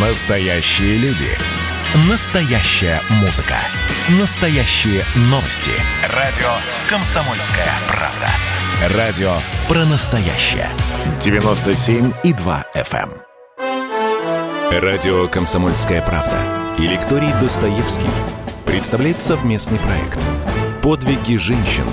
Настоящие люди. Настоящая музыка. Настоящие новости. Радио «Комсомольская правда». Радио про настоящее. 97,2 FM. эм. Радио «Комсомольская правда» и лекторий Достоевский представляет совместный проект «Подвиги женщин.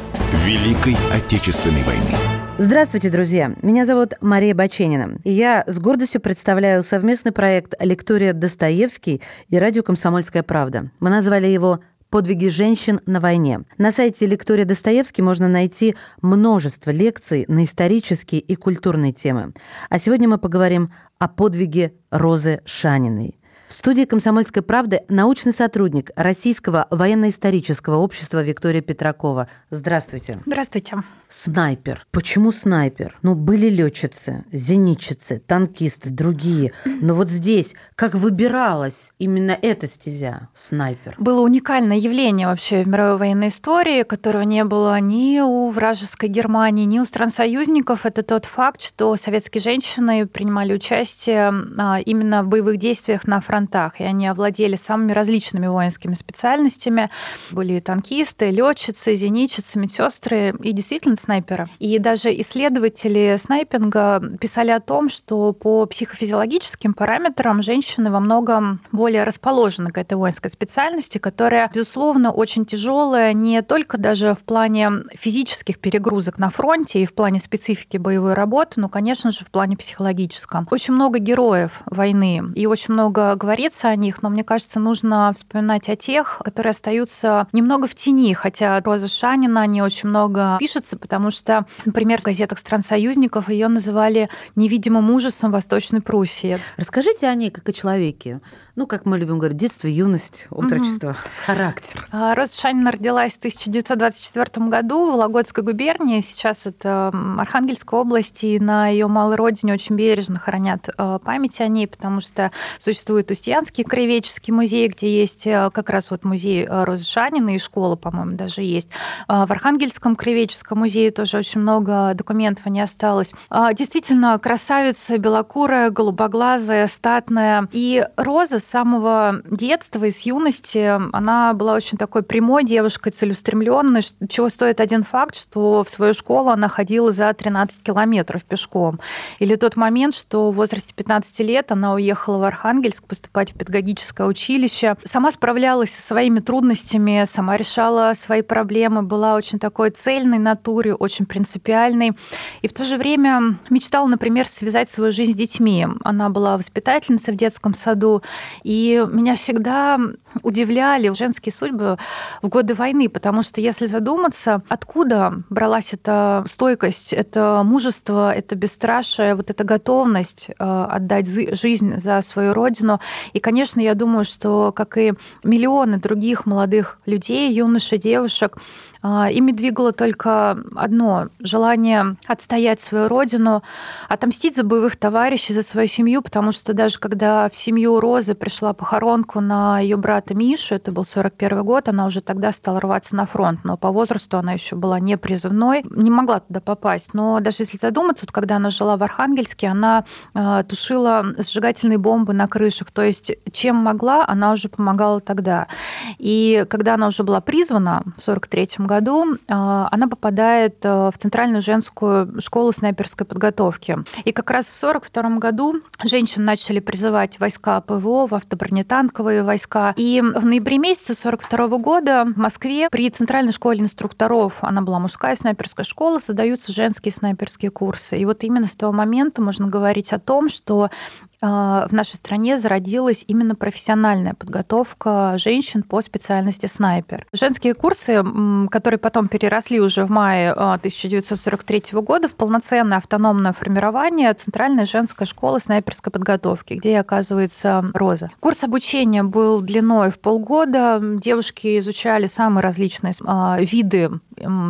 Великой Отечественной войны». Здравствуйте, друзья! Меня зовут Мария Баченина. И я с гордостью представляю совместный проект «Лектория Достоевский» и радио «Комсомольская правда». Мы назвали его «Подвиги женщин на войне». На сайте «Лектория Достоевский» можно найти множество лекций на исторические и культурные темы. А сегодня мы поговорим о подвиге Розы Шаниной – в студии «Комсомольской правды» научный сотрудник Российского военно-исторического общества Виктория Петракова. Здравствуйте. Здравствуйте. Снайпер. Почему снайпер? Ну, были летчицы, зенитчицы, танкисты, другие. Но вот здесь как выбиралась именно эта стезя, снайпер? Было уникальное явление вообще в мировой военной истории, которого не было ни у вражеской Германии, ни у стран союзников. Это тот факт, что советские женщины принимали участие а, именно в боевых действиях на фронтах, и они овладели самыми различными воинскими специальностями. Были танкисты, летчицы, зенитчицы, медсестры и действительно снайпера. И даже исследователи снайпинга писали о том, что по психофизиологическим параметрам женщины во многом более расположены к этой воинской специальности, которая, безусловно, очень тяжелая не только даже в плане физических перегрузок на фронте и в плане специфики боевой работы, но, конечно же, в плане психологическом. Очень много героев войны и очень много говорится о них, но мне кажется, нужно вспоминать о тех, которые остаются немного в тени, хотя Роза Шанина не очень много пишется, потому что, например, в газетах стран-союзников ее называли невидимым ужасом Восточной Пруссии. Расскажите о ней как о человеке. Ну, как мы любим говорить, детство, юность, отрочество, угу. характер. А, Роза Шанина родилась в 1924 году в Вологодской губернии. Сейчас это Архангельская область, и на ее малой родине очень бережно хранят а, память о ней, потому что существует Устьянский краеведческий музей, где есть а, как раз вот музей Розы Шанина и школа, по-моему, даже есть. В Архангельском краеведческом музее тоже очень много документов не осталось. Действительно, красавица, белокурая, голубоглазая, статная. И Роза с самого детства и с юности она была очень такой прямой девушкой, целеустремленной, чего стоит один факт, что в свою школу она ходила за 13 километров пешком. Или тот момент, что в возрасте 15 лет она уехала в Архангельск поступать в педагогическое училище. Сама справлялась со своими трудностями, сама решала свои проблемы, была очень такой цельной натуре, очень принципиальной. И в то же время мечтала, например, связать свою жизнь с детьми. Она была воспитательницей в детском саду, и меня всегда удивляли женские судьбы в годы войны, потому что если задуматься, откуда бралась эта стойкость, это мужество, это бесстрашие, вот эта готовность э, отдать жизнь за свою родину. И, конечно, я думаю, что, как и миллионы других молодых людей, юношей, девушек, а, ими двигало только одно – желание отстоять свою родину, отомстить за боевых товарищей, за свою семью, потому что даже когда в семью Розы пришла похоронку на ее брата Мишу, это был 41 год, она уже тогда стала рваться на фронт, но по возрасту она еще была не призывной, не могла туда попасть. Но даже если задуматься, вот когда она жила в Архангельске, она а, тушила сжигательные бомбы на крышах, то есть чем могла, она уже помогала тогда. И когда она уже была призвана в 43 году, а, она попадает э, в Центральную женскую школу снайперской подготовки. И как раз в 1942 году женщин начали призывать войска ПВО, в автобронетанковые войска. И в ноябре месяце 1942 года в Москве при Центральной школе инструкторов, она была мужская снайперская школа, создаются женские снайперские курсы. И вот именно с того момента можно говорить о том, что в нашей стране зародилась именно профессиональная подготовка женщин по специальности снайпер. Женские курсы, которые потом переросли уже в мае 1943 а, года в полноценное автономное формирование Центральной женской школы снайперской подготовки, где оказывается Роза. Курс обучения был длиной в полгода. Девушки изучали самые различные а, виды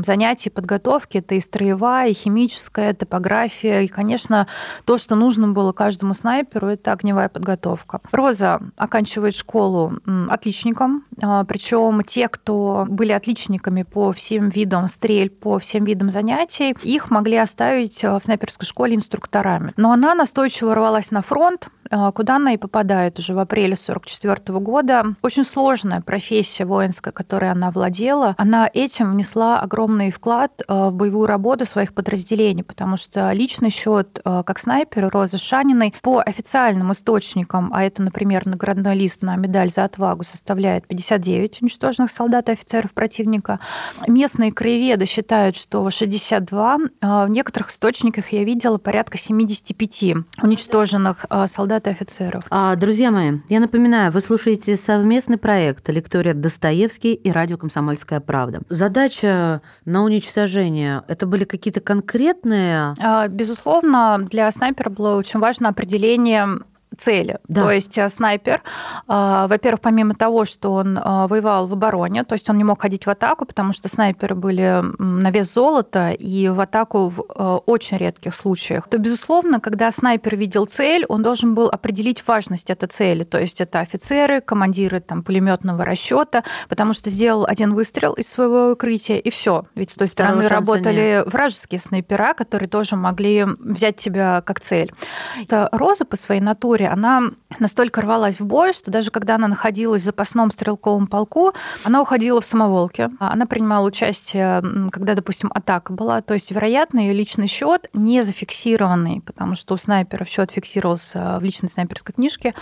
занятий подготовки. Это и строевая, и химическая, топография, и, конечно, то, что нужно было каждому снайперу, это огневая подготовка. Роза оканчивает школу отличником, а, причем те, кто были отличниками по всем видам стрель, по всем видам занятий, их могли оставить а, в снайперской школе инструкторами. Но она настойчиво рвалась на фронт, куда она и попадает уже в апреле 1944 года. Очень сложная профессия воинская, которой она владела. Она этим внесла огромный вклад в боевую работу своих подразделений, потому что личный счет как снайпер Розы Шаниной по официальным источникам, а это, например, наградной лист на медаль за отвагу составляет 59 уничтоженных солдат и офицеров противника. Местные краеведы считают, что 62. В некоторых источниках я видела порядка 75 уничтоженных а, солдат и офицеров. А, друзья мои, я напоминаю, вы слушаете совместный проект «Лектория Достоевский» и радио «Комсомольская правда». Задача на уничтожение – это были какие-то конкретные… А, безусловно, для снайпера было очень важно определение цели. Да. То есть э, снайпер, э, во-первых, помимо того, что он э, воевал в обороне, то есть он не мог ходить в атаку, потому что снайперы были на вес золота и в атаку в очень редких случаях, то, безусловно, когда снайпер видел цель, он должен был определить важность этой цели. То есть это офицеры, командиры там, пулеметного расчета, потому что сделал один выстрел из своего укрытия, и все. Ведь с той стороны работали нет. вражеские снайпера, которые тоже могли взять тебя как цель. Это Роза по своей натуре история, она настолько рвалась в бой, что даже когда она находилась в запасном стрелковом полку, она уходила в самоволке. Она принимала участие, когда, допустим, атака была. То есть, вероятно, ее личный счет не зафиксированный, потому что у снайперов счет фиксировался в личной снайперской книжке,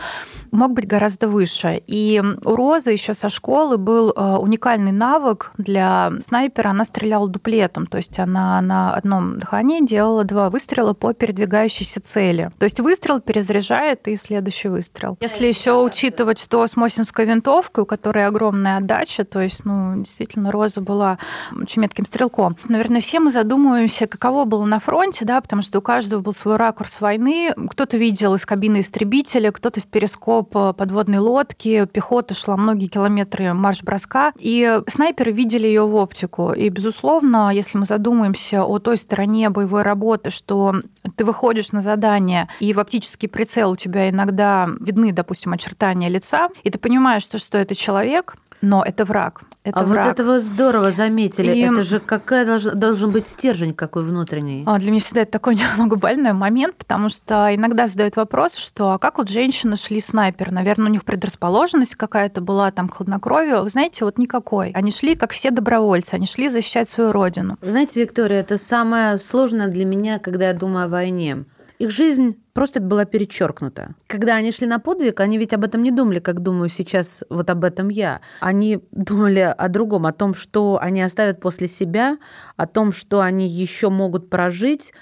мог быть гораздо выше. И у Розы еще со школы был э, уникальный навык для снайпера. Она стреляла дуплетом, то есть она на одном дыхании делала два выстрела по передвигающейся цели. То есть выстрел перезаряжает и следующий выстрел. Если еще учитывать, что с Мосинской винтовкой, у которой огромная отдача, то есть, ну, действительно, Роза была очень метким стрелком. Наверное, все мы задумываемся, каково было на фронте, да, потому что у каждого был свой ракурс войны. Кто-то видел из кабины истребителя, кто-то в перископ подводной лодки, пехота шла многие километры марш-броска, и снайперы видели ее в оптику. И, безусловно, если мы задумаемся о той стороне боевой работы, что ты выходишь на задание, и в оптический прицел у тебя иногда видны, допустим, очертания лица, и ты понимаешь, что, что это человек, но это враг. Это а враг. вот это вы здорово заметили. И... Это же какая должен, должен быть стержень какой внутренний. А, для меня всегда это такой немного больной момент, потому что иногда задают вопрос, что а как вот женщины шли в снайпер? Наверное, у них предрасположенность какая-то была, там, хладнокровие. Вы знаете, вот никакой. Они шли, как все добровольцы, они шли защищать свою родину. Вы знаете, Виктория, это самое сложное для меня, когда я думаю о войне. Их жизнь просто была перечеркнута. Когда они шли на подвиг, они ведь об этом не думали, как думаю сейчас вот об этом я. Они думали о другом, о том, что они оставят после себя, о том, что они еще могут прожить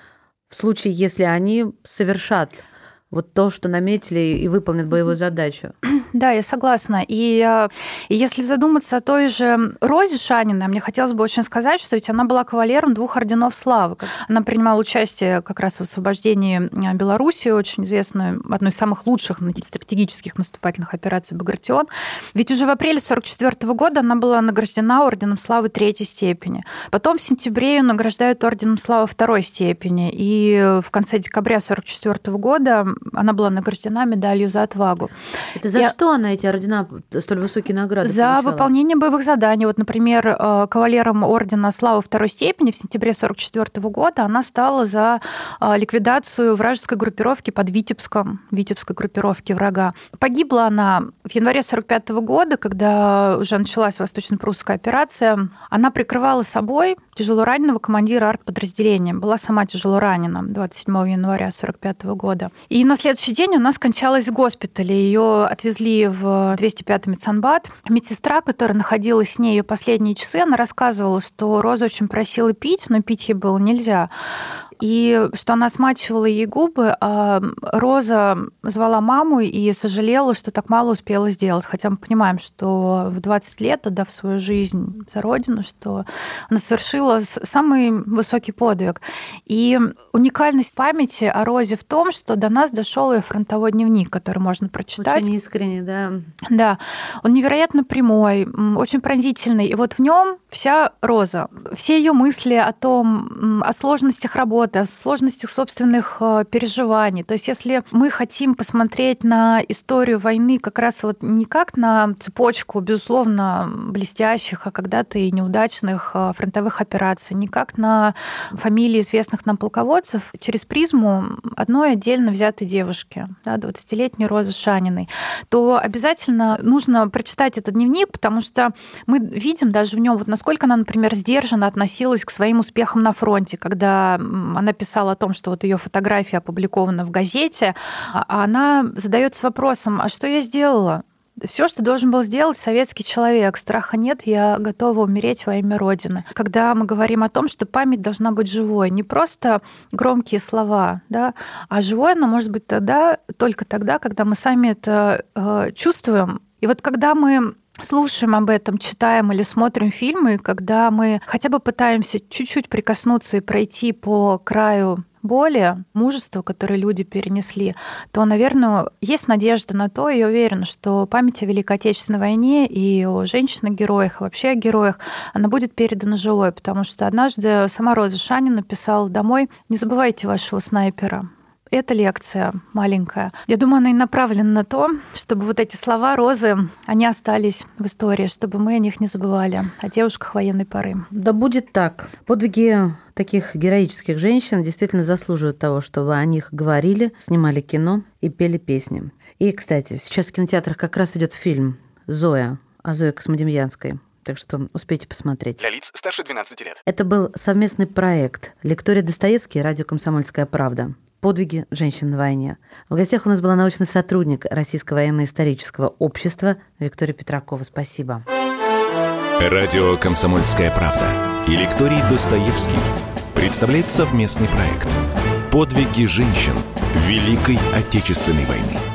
в случае, если они совершат вот то, что наметили и выполнят боевую задачу. Да, я согласна. И, э, и если задуматься о той же Розе Шаниной, мне хотелось бы очень сказать, что ведь она была кавалером двух орденов славы. Она принимала участие как раз в освобождении э, Беларуси, очень известной, одной из самых лучших стратегических наступательных операций Багратион. Ведь уже в апреле 1944 года она была награждена орденом славы третьей степени. Потом в сентябре ее награждают орденом славы второй степени. И в конце декабря 1944 года она была награждена медалью за отвагу. Это за Я... что она эти ордена, столь высокие награды За получала? выполнение боевых заданий. Вот, например, э, кавалером ордена славы второй степени в сентябре 1944 года она стала за э, ликвидацию вражеской группировки под Витебском, Витебской группировки врага. Погибла она в январе 1945 года, когда уже началась восточно-прусская операция. Она прикрывала собой тяжело раненого командира артподразделения. Была сама тяжело ранена 27 января 1945 года. И на следующий день она скончалась в госпитале. Ее отвезли в 205-й медсанбат. Медсестра, которая находилась с ней ее последние часы, она рассказывала, что Роза очень просила пить, но пить ей было нельзя и что она смачивала ей губы, а Роза звала маму и сожалела, что так мало успела сделать. Хотя мы понимаем, что в 20 лет, отдав свою жизнь за родину, что она совершила самый высокий подвиг. И уникальность памяти о Розе в том, что до нас дошел ее фронтовой дневник, который можно прочитать. Очень искренне, да. Да. Он невероятно прямой, очень пронзительный. И вот в нем вся Роза, все ее мысли о том, о сложностях работы, вот, о сложностях собственных э, переживаний. То есть если мы хотим посмотреть на историю войны как раз вот не как на цепочку, безусловно, блестящих, а когда-то и неудачных э, фронтовых операций, не как на фамилии известных нам полководцев, через призму одной отдельно взятой девушки, да, 20-летней Розы Шаниной, то обязательно нужно прочитать этот дневник, потому что мы видим даже в нем, вот насколько она, например, сдержанно относилась к своим успехам на фронте, когда она писала о том, что вот ее фотография опубликована в газете, а она задается вопросом, а что я сделала? Все, что должен был сделать советский человек. Страха нет, я готова умереть во имя Родины. Когда мы говорим о том, что память должна быть живой, не просто громкие слова, да, а живой она может быть тогда, только тогда, когда мы сами это э, чувствуем. И вот когда мы слушаем об этом, читаем или смотрим фильмы, когда мы хотя бы пытаемся чуть-чуть прикоснуться и пройти по краю боли, мужества, которое люди перенесли, то, наверное, есть надежда на то, и я уверена, что память о Великой Отечественной войне и о женщинах-героях, вообще о героях, она будет передана живой, потому что однажды сама Роза Шанин написала домой «Не забывайте вашего снайпера». Эта лекция маленькая, я думаю, она и направлена на то, чтобы вот эти слова Розы, они остались в истории, чтобы мы о них не забывали, о девушках военной поры. Да будет так. Подвиги таких героических женщин действительно заслуживают того, чтобы о них говорили, снимали кино и пели песни. И, кстати, сейчас в кинотеатрах как раз идет фильм «Зоя» о Зое Космодемьянской. Так что успейте посмотреть. Для лиц старше 12 лет. Это был совместный проект «Лектория Достоевский» и радио «Комсомольская правда». Подвиги женщин на войне. В гостях у нас была научный сотрудник Российского военно-исторического общества Виктория Петракова. Спасибо. Радио «Комсомольская правда» и лекторий Достоевский представляет совместный проект «Подвиги женщин Великой Отечественной войны».